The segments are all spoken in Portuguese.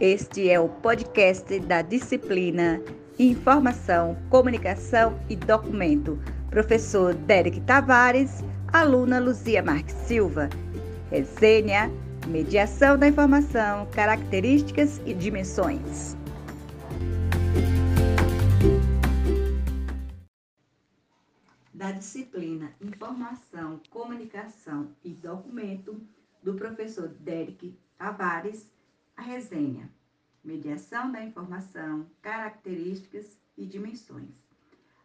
Este é o podcast da disciplina Informação, Comunicação e Documento. Professor Derek Tavares, aluna Luzia Marques Silva. Resenha, mediação da informação, características e dimensões. Da disciplina Informação, Comunicação e Documento, do professor Derek Tavares, a resenha, mediação da informação, características e dimensões.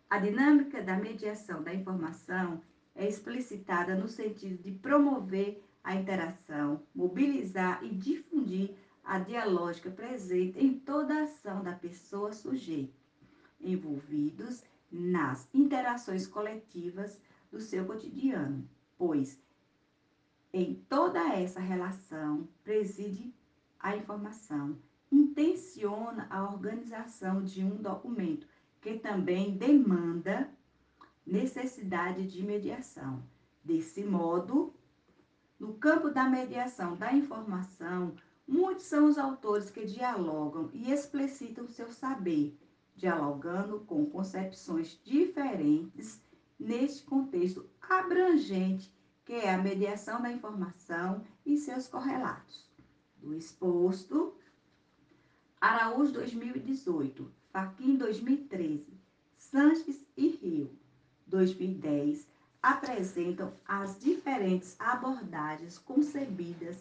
A dinâmica da mediação da informação é explicitada no sentido de promover a interação, mobilizar e difundir a dialógica presente em toda a ação da pessoa sujeita, envolvidos nas interações coletivas do seu cotidiano, pois em toda essa relação preside a informação, intenciona a organização de um documento que também demanda necessidade de mediação. Desse modo, no campo da mediação da informação, muitos são os autores que dialogam e explicitam seu saber, dialogando com concepções diferentes neste contexto abrangente que é a mediação da informação e seus correlatos do exposto, Araújo 2018, Faquim 2013, Sanches e Rio 2010 apresentam as diferentes abordagens concebidas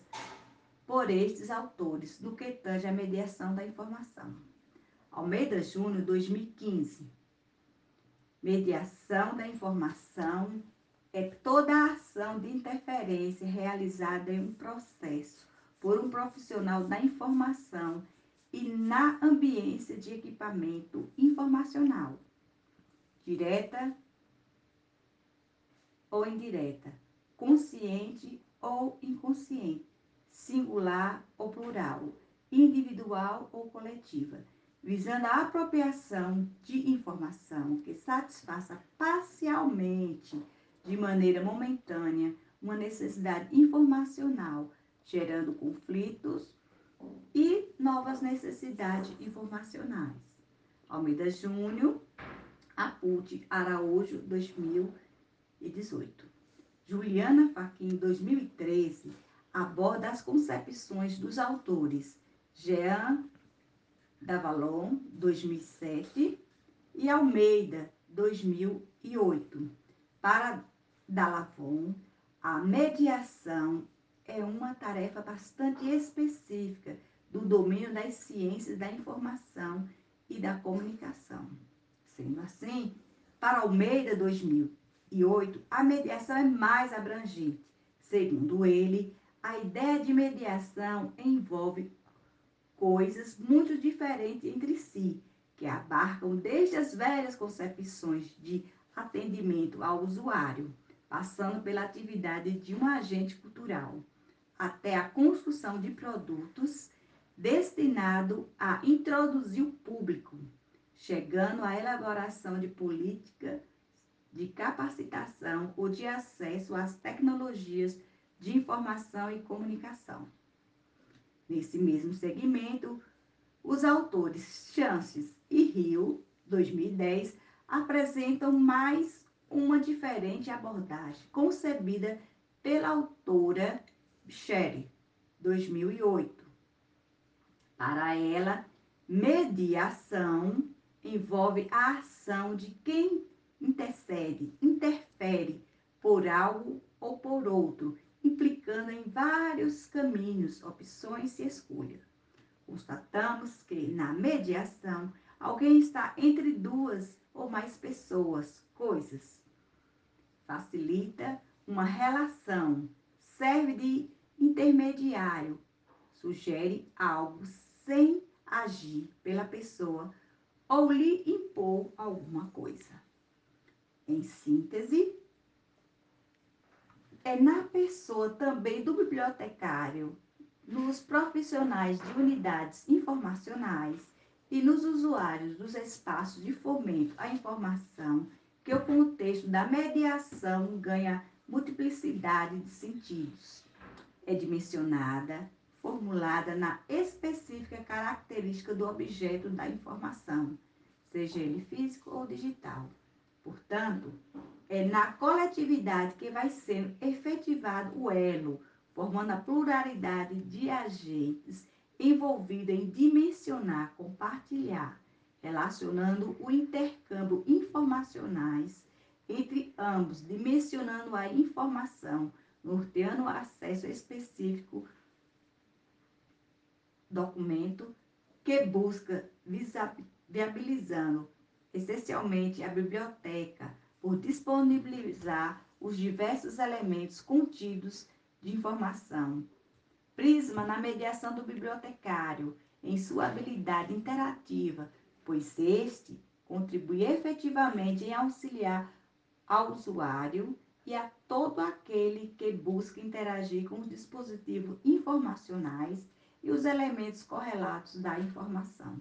por estes autores no que tange à mediação da informação. Almeida Júnior 2015, Mediação da informação é toda a ação de interferência realizada em um processo por um profissional da informação e na ambiência de equipamento informacional, direta ou indireta, consciente ou inconsciente, singular ou plural, individual ou coletiva, visando a apropriação de informação que satisfaça parcialmente, de maneira momentânea, uma necessidade informacional gerando conflitos e novas necessidades informacionais. Almeida Júnior, Apute Araújo, 2018. Juliana Faquin, 2013, aborda as concepções dos autores Jean Davalon, 2007, e Almeida, 2008. Para Dalavon, a mediação é uma tarefa bastante específica do domínio das ciências da informação e da comunicação. Sendo assim, para Almeida 2008, a mediação é mais abrangente. Segundo ele, a ideia de mediação envolve coisas muito diferentes entre si, que abarcam desde as velhas concepções de atendimento ao usuário, passando pela atividade de um agente cultural até a construção de produtos destinado a introduzir o público, chegando à elaboração de política de capacitação ou de acesso às tecnologias de informação e comunicação. Nesse mesmo segmento, os autores Chances e Rio, 2010, apresentam mais uma diferente abordagem concebida pela autora Sherry, 2008. Para ela, mediação envolve a ação de quem intercede, interfere por algo ou por outro, implicando em vários caminhos, opções e escolhas. Constatamos que na mediação alguém está entre duas ou mais pessoas, coisas. Facilita uma relação, serve de intermediário sugere algo sem agir pela pessoa ou lhe impor alguma coisa. Em síntese, é na pessoa também do bibliotecário, nos profissionais de unidades informacionais e nos usuários dos espaços de fomento à informação que o contexto da mediação ganha multiplicidade de sentidos é dimensionada, formulada na específica característica do objeto da informação, seja ele físico ou digital. Portanto, é na coletividade que vai sendo efetivado o elo, formando a pluralidade de agentes envolvida em dimensionar, compartilhar, relacionando o intercâmbio informacionais entre ambos, dimensionando a informação, norteando o acesso específico documento que busca viabilizando essencialmente a biblioteca por disponibilizar os diversos elementos contidos de informação. Prisma na mediação do bibliotecário em sua habilidade interativa, pois este contribui efetivamente em auxiliar ao usuário e a todo aquele que busca interagir com os dispositivos informacionais e os elementos correlatos da informação.